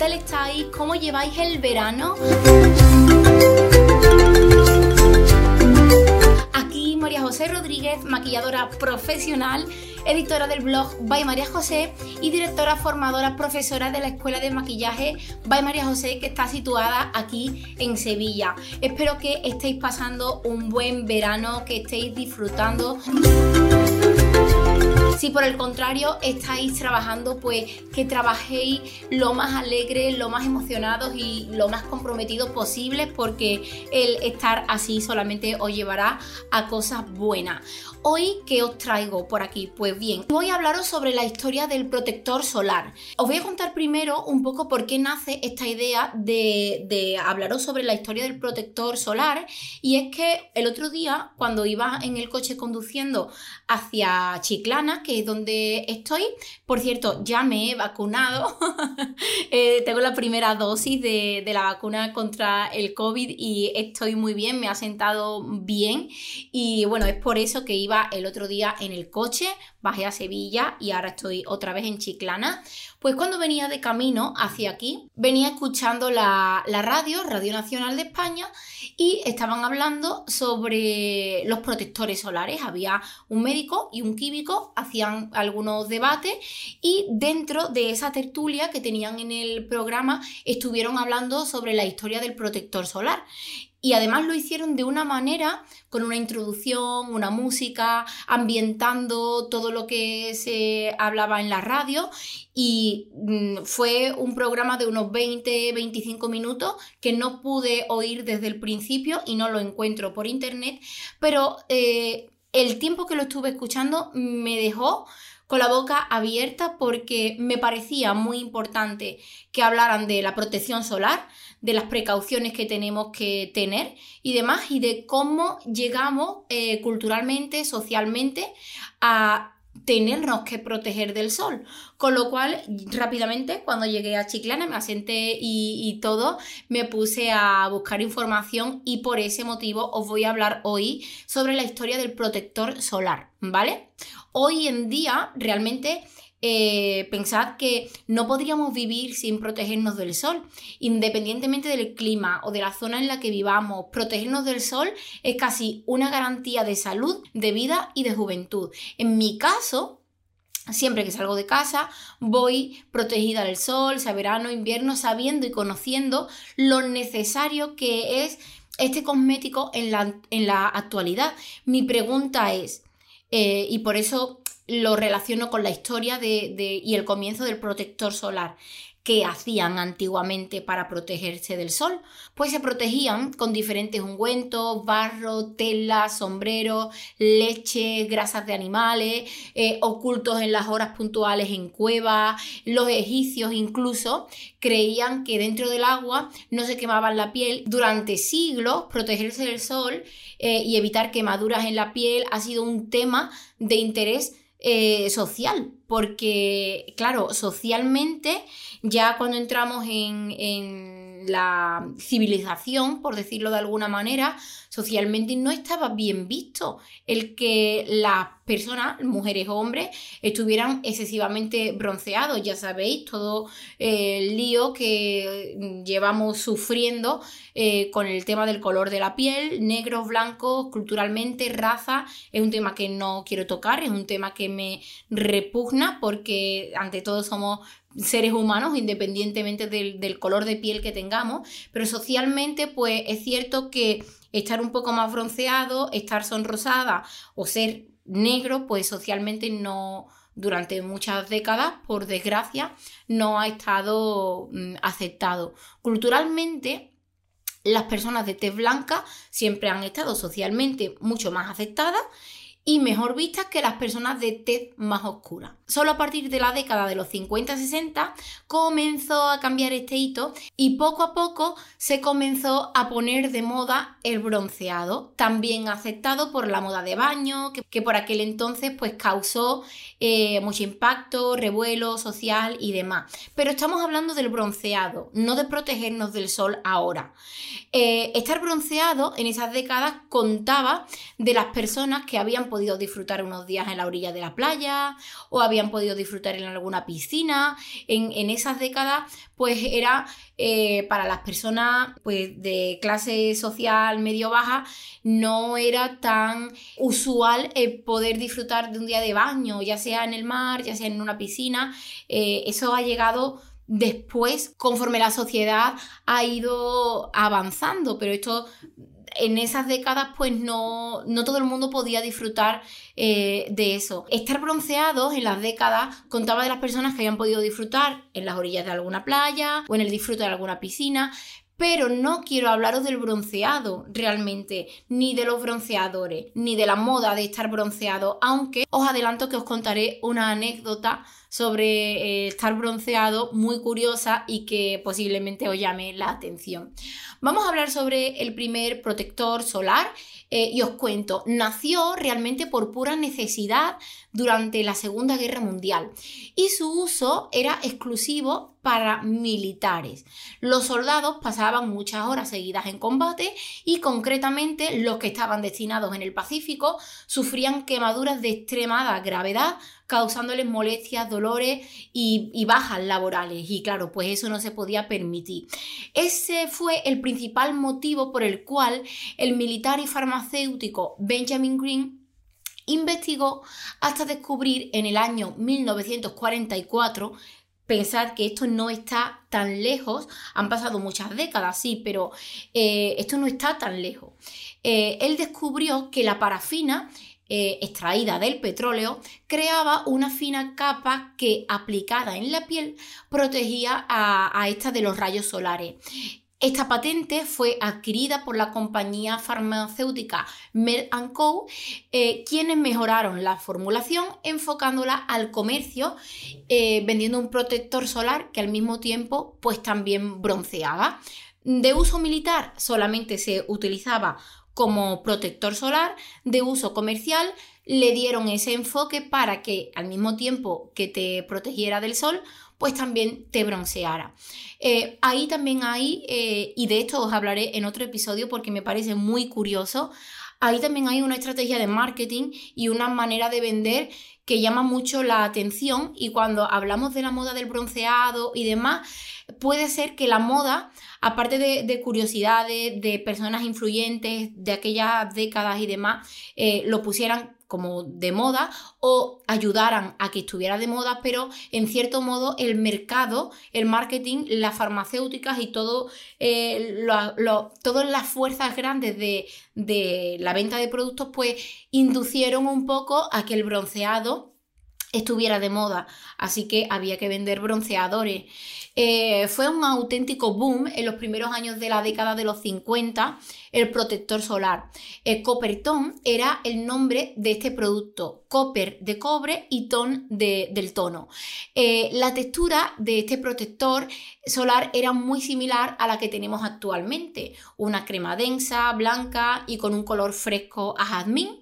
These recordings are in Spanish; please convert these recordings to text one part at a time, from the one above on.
tal estáis? ¿Cómo lleváis el verano? Aquí María José Rodríguez, maquilladora profesional, editora del blog By María José y directora formadora profesora de la Escuela de Maquillaje By María José que está situada aquí en Sevilla. Espero que estéis pasando un buen verano, que estéis disfrutando. Si por el contrario estáis trabajando, pues que trabajéis lo más alegre, lo más emocionados y lo más comprometidos posibles porque el estar así solamente os llevará a cosas buenas. Hoy, ¿qué os traigo por aquí? Pues bien, voy a hablaros sobre la historia del protector solar. Os voy a contar primero un poco por qué nace esta idea de, de hablaros sobre la historia del protector solar. Y es que el otro día, cuando iba en el coche conduciendo hacia Chiclana, donde estoy, por cierto, ya me he vacunado. Eh, tengo la primera dosis de, de la vacuna contra el COVID y estoy muy bien, me ha sentado bien. Y bueno, es por eso que iba el otro día en el coche, bajé a Sevilla y ahora estoy otra vez en Chiclana. Pues cuando venía de camino hacia aquí, venía escuchando la, radio, Radio Nacional de España, y estaban hablando sobre los protectores solares. Había un médico y un químico, hacían algunos debates y dentro de esa tertulia que tenían en el programa estuvieron hablando sobre la historia del protector solar. Y además lo hicieron de una manera, con una introducción, una música, ambientando todo lo que se hablaba en la radio. Y mm, fue un programa de unos 20-25 minutos que no pude oír desde el principio y no lo encuentro por internet. Pero eh, el tiempo que lo estuve escuchando me dejó con la boca abierta porque me parecía muy importante que hablaran de la protección solar, de las precauciones que tenemos que tener y demás, y de cómo llegamos eh, culturalmente, socialmente a tenernos que proteger del sol. Con lo cual, rápidamente, cuando llegué a Chiclana, me asenté y, y, todo, me puse a buscar información y por ese motivo os voy a hablar hoy sobre la historia del protector solar, ¿vale? Hoy en día, realmente eh, pensad que no podríamos vivir sin protegernos del sol, independientemente del clima o de la zona en la que vivamos. Protegernos del sol es casi una garantía de salud, de vida y de juventud. En mi caso, Siempre que salgo de casa voy protegida del sol, sea verano, invierno, sabiendo y conociendo lo necesario que es este cosmético en la, en la actualidad. Mi pregunta es, eh, y por eso lo relaciono con la historia de, y el comienzo del protector solar que hacían antiguamente para protegerse del sol, pues se protegían con diferentes ungüentos, barro, tela, sombrero, leche, grasas de animales, eh, ocultos en las horas puntuales en cuevas. Los egipcios incluso creían que dentro del agua no se quemaban la piel. Durante siglos, protegerse del sol eh, y evitar quemaduras en la piel ha sido un tema de interés eh, social, porque, claro, socialmente, ya cuando entramos en, en la civilización, por decirlo de alguna manera, socialmente no estaba bien visto el que las personas, mujeres o hombres, estuvieran excesivamente bronceados. Ya sabéis, todo el lío que llevamos sufriendo eh, con el tema del color de la piel, negros, blancos, culturalmente, raza, es un tema que no quiero tocar, es un tema que me repugna porque ante todo somos seres humanos independientemente del, color de piel que tengamos, pero socialmente pues es cierto que estar un poco más bronceado, estar sonrosada o ser negro, pues socialmente no, durante muchas décadas, por desgracia, no ha estado mm, aceptado. Culturalmente, las personas de tez blanca siempre han estado socialmente mucho más aceptadas y mejor vistas que las personas de tez más oscura. Solo a partir de la década de los 50-60 comenzó a cambiar este hito y poco a poco se comenzó a poner de moda el bronceado, también aceptado por la moda de baño, que, por aquel entonces pues causó eh, mucho impacto, revuelo social y demás. Pero estamos hablando del bronceado, no de protegernos del sol ahora. Eh, estar bronceado en esas décadas contaba de las personas que habían podido disfrutar unos días en la orilla de la playa o habían podido disfrutar en alguna piscina. En, esas décadas, pues era eh, para las personas pues, de clase social medio-baja, no era tan usual poder disfrutar de un día de baño, ya sea en el mar, ya sea en una piscina. Eh, eso ha llegado después, conforme la sociedad ha ido avanzando, pero esto en esas décadas pues no, no todo el mundo podía disfrutar eh, de eso. Estar bronceados en las décadas contaba de las personas que habían podido disfrutar en las orillas de alguna playa o en el disfrute de alguna piscina, pero no quiero hablaros del bronceado realmente, ni de los bronceadores, ni de la moda de estar bronceado, aunque os adelanto que os contaré una anécdota sobre eh, estar bronceado muy curiosa y que posiblemente os llame la atención. Vamos a hablar sobre el primer protector solar eh, y os cuento, nació realmente por pura necesidad durante la Segunda Guerra Mundial y su uso era exclusivo para militares. Los soldados pasaban muchas horas seguidas en combate y concretamente los que estaban destinados en el Pacífico sufrían quemaduras de extremada gravedad causándoles molestias, dolores y, bajas laborales. Y claro, pues eso no se podía permitir. Ese fue el principal motivo por el cual el militar y farmacéutico Benjamin Green investigó hasta descubrir en el año 1944 Pensad que esto no está tan lejos, han pasado muchas décadas, sí, pero eh, esto no está tan lejos. Eh, él descubrió que la parafina eh, extraída del petróleo, creaba una fina capa que aplicada en la piel protegía a, esta de los rayos solares. Esta patente fue adquirida por la compañía farmacéutica Merck Co., eh, quienes mejoraron la formulación enfocándola al comercio, eh, vendiendo un protector solar que al mismo tiempo pues también bronceaba. De uso militar solamente se utilizaba como protector solar de uso comercial, le dieron ese enfoque para que al mismo tiempo que te protegiera del sol, pues también te bronceara. Eh, ahí también hay, eh, y de esto os hablaré en otro episodio porque me parece muy curioso, ahí también hay una estrategia de marketing y una manera de vender que llama mucho la atención y cuando hablamos de la moda del bronceado y demás, puede ser que la moda aparte de, curiosidades, de personas influyentes de aquellas décadas y demás, eh, lo pusieran como de moda o ayudaran a que estuviera de moda, pero en cierto modo el mercado, el marketing, las farmacéuticas y todo, eh, todas las fuerzas grandes de, de la venta de productos, pues inducieron un poco a que el bronceado estuviera de moda, así que había que vender bronceadores. Eh, fue un auténtico boom en los primeros años de la década de los 50 el protector solar. El Coppertone era el nombre de este producto, copper de cobre y ton del tono. Eh, la textura de este protector solar era muy similar a la que tenemos actualmente, una crema densa, blanca y con un color fresco a jazmín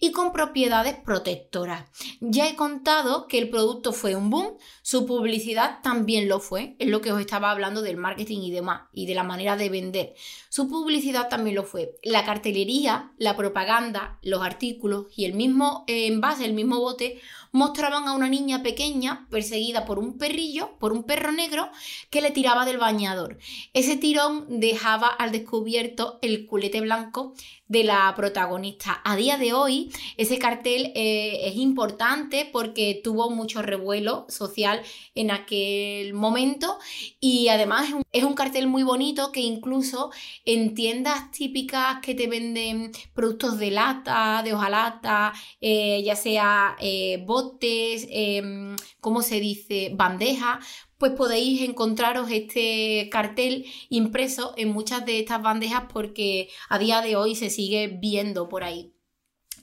y con propiedades protectoras. Ya he contado que el producto fue un boom, su publicidad también lo fue, es lo que os estaba hablando del marketing y demás y de la manera de vender. Su publicidad también lo fue. La cartelería, la propaganda, los artículos y el mismo eh, envase, el mismo bote, mostraban a una niña pequeña perseguida por un perrillo, por un perro negro, que le tiraba del bañador. Ese tirón dejaba al descubierto el culete blanco de la protagonista. A día de hoy, ese cartel eh, es importante porque tuvo mucho revuelo social en aquel momento y además es un, cartel muy bonito que incluso en tiendas típicas que te venden productos de lata, de hojalata, eh, ya sea eh, botes, em, ¿cómo se dice? Bandeja, pues podéis encontraros este cartel impreso en muchas de estas bandejas porque a día de hoy se sigue viendo por ahí.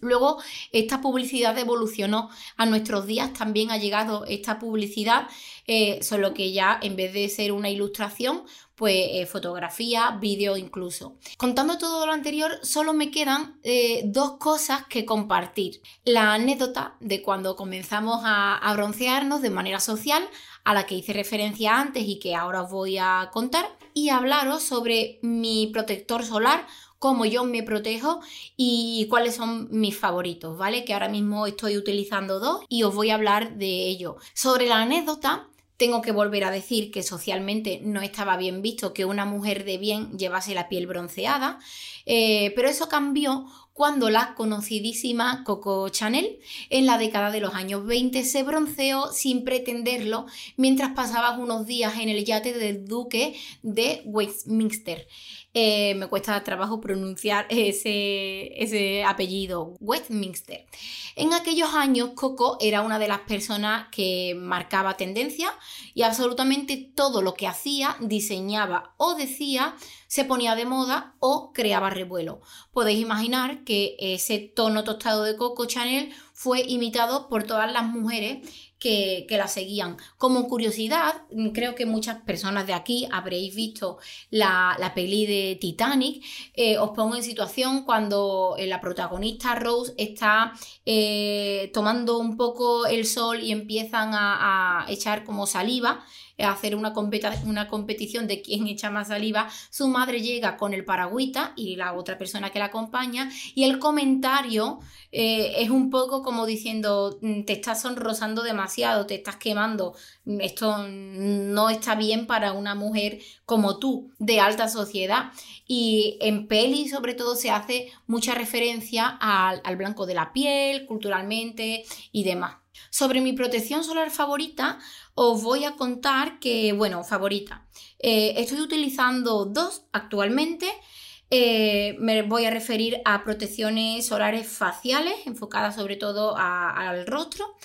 Luego, esta publicidad evolucionó a nuestros días, también ha llegado esta publicidad, eh, solo que ya en vez de ser una ilustración, pues eh, fotografía, vídeo incluso. Contando todo lo anterior, solo me quedan eh, dos cosas que compartir. La anécdota de cuando comenzamos a, a broncearnos de manera social, a la que hice referencia antes y que ahora os voy a contar, y hablaros sobre mi protector solar cómo yo me protejo y cuáles son mis favoritos, ¿vale? Que ahora mismo estoy utilizando dos y os voy a hablar de ello. Sobre la anécdota, tengo que volver a decir que socialmente no estaba bien visto que una mujer de bien llevase la piel bronceada, eh, pero eso cambió cuando la conocidísima Coco Chanel en la década de los años 20 se bronceó sin pretenderlo mientras pasaba unos días en el yate del duque de Westminster. Eh, me cuesta trabajo pronunciar ese, ese apellido, Westminster. En aquellos años, Coco era una de las personas que marcaba tendencia y absolutamente todo lo que hacía, diseñaba o decía se ponía de moda o creaba revuelo. Podéis imaginar que ese tono tostado de Coco Chanel fue imitado por todas las mujeres que, la seguían. Como curiosidad, creo que muchas personas de aquí habréis visto la, la peli de Titanic. Eh, os pongo en situación cuando eh, la protagonista Rose está eh, tomando un poco el sol y empiezan a echar como saliva hacer una, una competición de quién echa más saliva, su madre llega con el paragüita y la otra persona que la acompaña y el comentario eh, es un poco como diciendo mm, te estás sonrosando demasiado, te estás quemando, esto no está bien para una mujer como tú de alta sociedad y en peli sobre todo se hace mucha referencia al, al blanco de la piel culturalmente y demás. Sobre mi protección solar favorita, os voy a contar que, bueno, favorita. Eh, estoy utilizando dos actualmente. Eh, me voy a referir a protecciones solares faciales, enfocadas sobre todo al rostro.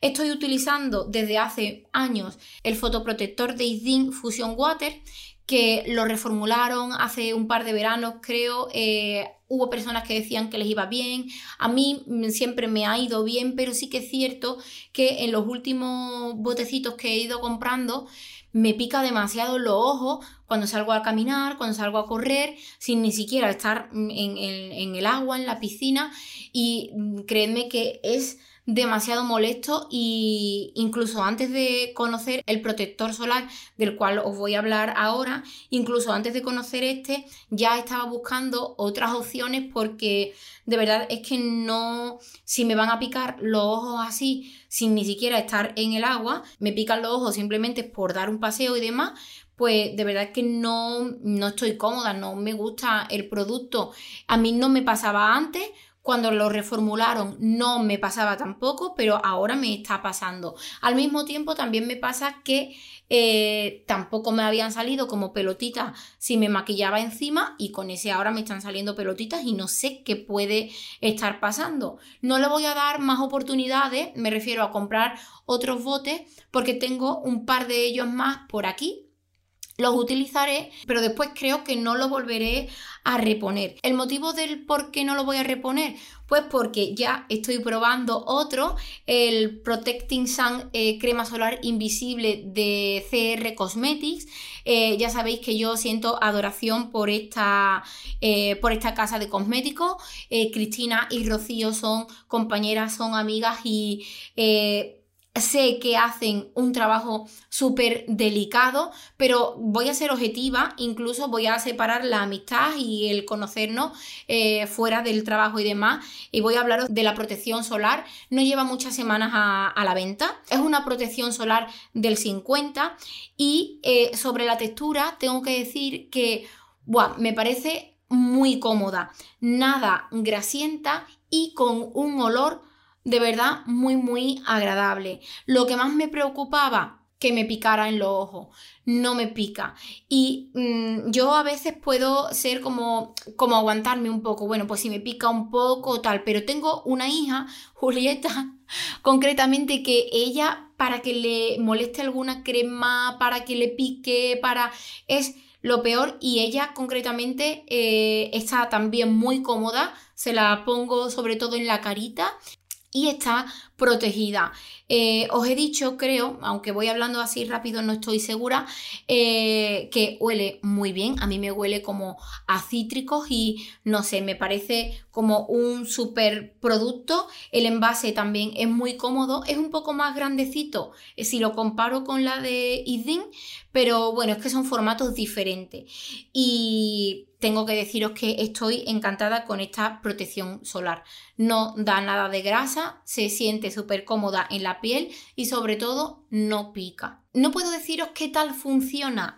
Estoy utilizando desde hace años el fotoprotector de Isdin Fusion Water, que lo reformularon hace un par de veranos, creo. Eh, hubo personas que decían que les iba bien. A mí siempre me ha ido bien, pero sí que es cierto que en los últimos botecitos que he ido comprando me pica demasiado los ojos cuando salgo a caminar, cuando salgo a correr, sin ni siquiera estar en, en el agua, en la piscina. Y mm, créeme que es demasiado molesto y incluso antes de conocer el protector solar del cual os voy a hablar ahora, incluso antes de conocer este, ya estaba buscando otras opciones porque de verdad es que no, si me van a picar los ojos así sin ni siquiera estar en el agua, me pican los ojos simplemente por dar un paseo y demás, pues de verdad que no, no estoy cómoda, no me gusta el producto. A mí no me pasaba antes, cuando lo reformularon no me pasaba tampoco, pero ahora me está pasando. Al mismo tiempo también me pasa que eh, tampoco me habían salido como pelotitas si me maquillaba encima y con ese ahora me están saliendo pelotitas y no sé qué puede estar pasando. No le voy a dar más oportunidades, me refiero a comprar otros botes porque tengo un par de ellos más por aquí los utilizaré, pero después creo que no lo volveré a reponer. ¿El motivo del por qué no lo voy a reponer? Pues porque ya estoy probando otro, el Protecting Sun eh, crema solar invisible de CR Cosmetics. Eh, ya sabéis que yo siento adoración por esta, eh, por esta casa de cosméticos. Cristina y Rocío son compañeras, son amigas y sé que hacen un trabajo súper delicado, pero voy a ser objetiva, incluso voy a separar la amistad y el conocernos eh, fuera del trabajo y demás, y voy a hablaros de la protección solar. No lleva muchas semanas a, la venta, es una protección solar del 50 y eh, sobre la textura tengo que decir que me parece muy cómoda, nada grasienta y con un olor de verdad muy, muy agradable. Lo que más me preocupaba, que me picara en los ojos. No me pica. Y mm, yo a veces puedo ser como, como aguantarme un poco. Bueno, pues si me pica un poco tal. Pero tengo una hija, Julieta, concretamente, que ella, para que le moleste alguna crema, para que le pique, para... es lo peor y ella concretamente eh, está también muy cómoda, se la pongo sobre todo en la carita y está protegida. Eh, os he dicho, creo, aunque voy hablando así rápido, no estoy segura, eh, que huele muy bien. A mí me huele como a cítricos y no sé, me parece como un super producto. El envase también es muy cómodo, es un poco más grandecito eh, si lo comparo con la de Idin, pero bueno, es que son formatos diferentes. Y tengo que deciros que estoy encantada con esta protección solar. No da nada de grasa, se siente súper cómoda en la piel y sobre todo no pica. No puedo deciros qué tal funciona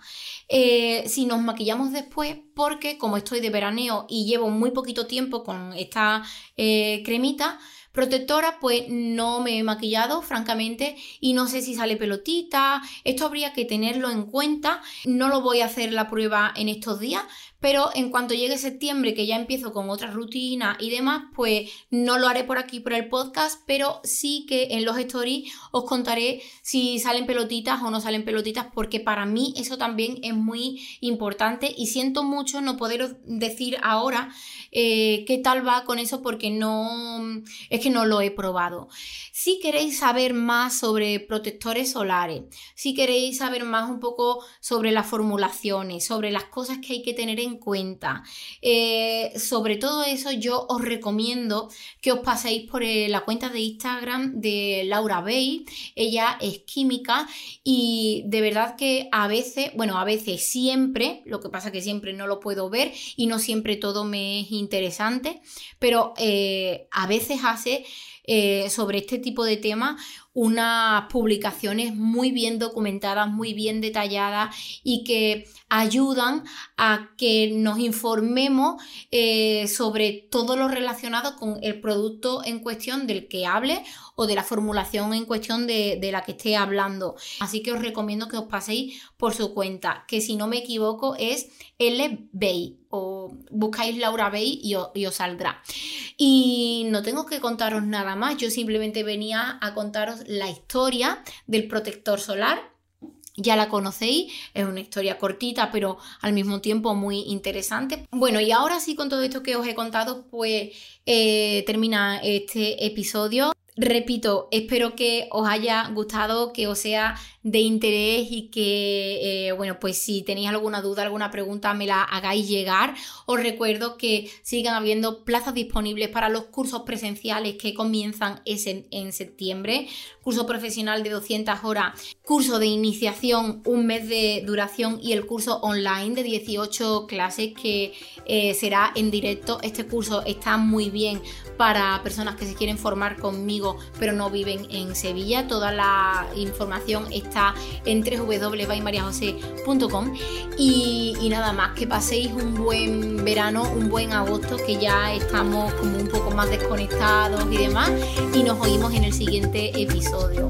eh, si nos maquillamos después porque como estoy de veraneo y llevo muy poquito tiempo con esta eh, cremita, Protectora, pues no me he maquillado, francamente, y no sé si sale pelotita. Esto habría que tenerlo en cuenta. No lo voy a hacer la prueba en estos días, pero en cuanto llegue septiembre, que ya empiezo con otra rutina y demás, pues no lo haré por aquí por el podcast, pero sí que en los stories os contaré si salen pelotitas no salen pelotitas, porque para mí eso también es muy importante y siento mucho no poder decir ahora eh, qué tal va con eso porque no es que no lo he probado. Si queréis saber más sobre protectores solares, si queréis saber más un poco sobre las formulaciones, sobre las cosas que hay que tener en cuenta. Eh, sobre todo eso yo os recomiendo que os paséis por eh, la cuenta de Instagram de Laura Bay. Ella es química y de verdad que a veces, bueno, a veces siempre, lo que pasa que siempre no lo puedo ver y no siempre todo me es interesante, pero eh, a veces hace sobre este tipo de temas unas publicaciones muy bien documentadas, muy bien detalladas y que ayudan a que nos informemos eh, sobre todo lo relacionado con el producto en cuestión del que hable o de la formulación en cuestión de, la que esté hablando. Así que os recomiendo que os paséis por su cuenta, que si no me equivoco es LBay o buscáis Laura Bay y os saldrá. Y no tengo que contaros nada más, yo simplemente venía a contaros la historia del protector solar. Ya la conocéis, es una historia cortita, pero al mismo tiempo muy interesante. Bueno, y ahora sí, con todo esto que os he contado, pues eh, termina este episodio. Repito, espero que os haya gustado, que os sea de interés y que, eh, bueno, pues si tenéis alguna duda, alguna pregunta, me la hagáis llegar. Os recuerdo que sigan habiendo plazas disponibles para los cursos presenciales que comienzan en septiembre. Curso profesional de 200 horas, curso de iniciación, un mes de duración y el curso online de 18 clases que eh, será en directo. Este curso está muy bien para personas que se quieren formar conmigo pero no viven en Sevilla. Toda la información está en www.maryjose.com y, y nada más, que paséis un buen verano, un buen agosto, que ya estamos como un poco más desconectados y demás, y nos oímos en el siguiente episodio.